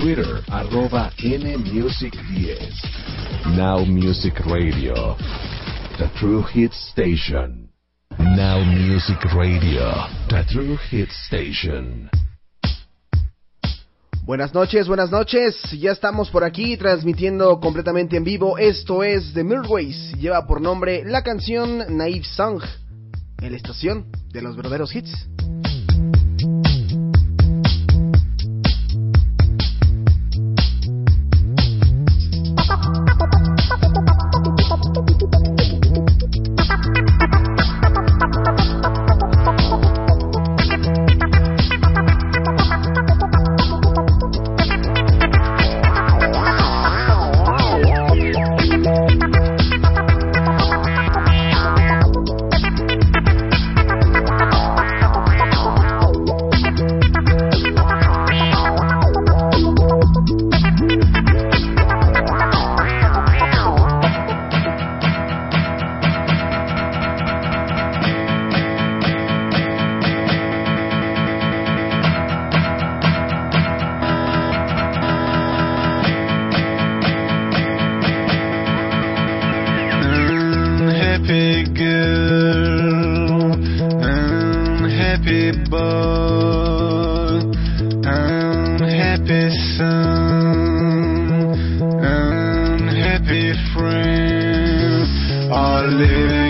Twitter arroba NMusic10. Now Music Radio. The True Hit Station. Now Music Radio. The True Hit Station. Buenas noches, buenas noches. Ya estamos por aquí transmitiendo completamente en vivo. Esto es The Milways. Lleva por nombre la canción Naive Song en la estación de los verdaderos hits. friends are living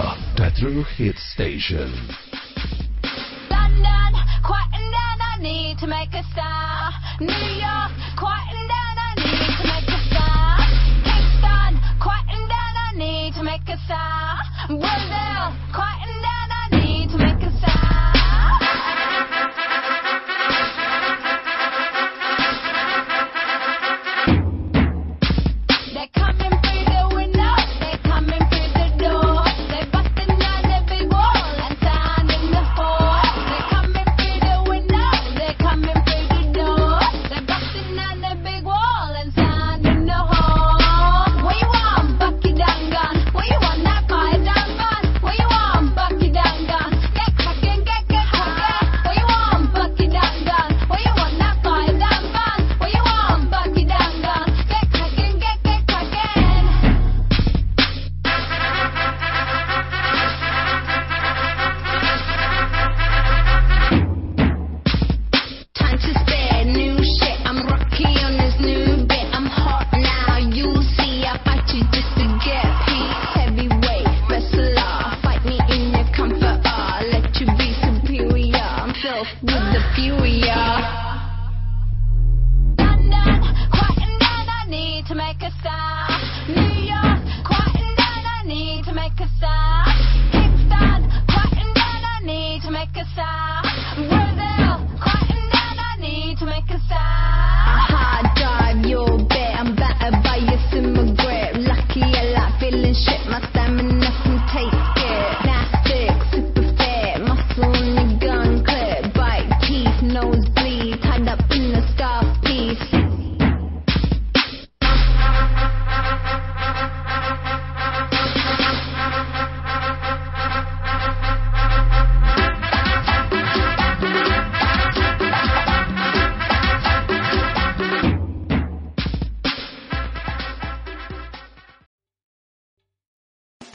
Africa, the true hit station. London, quieten down, I need to make a star. New York, quieten down, I need to make a star. Kingston, quieten down, I need to make a star. Brazil, quieten down.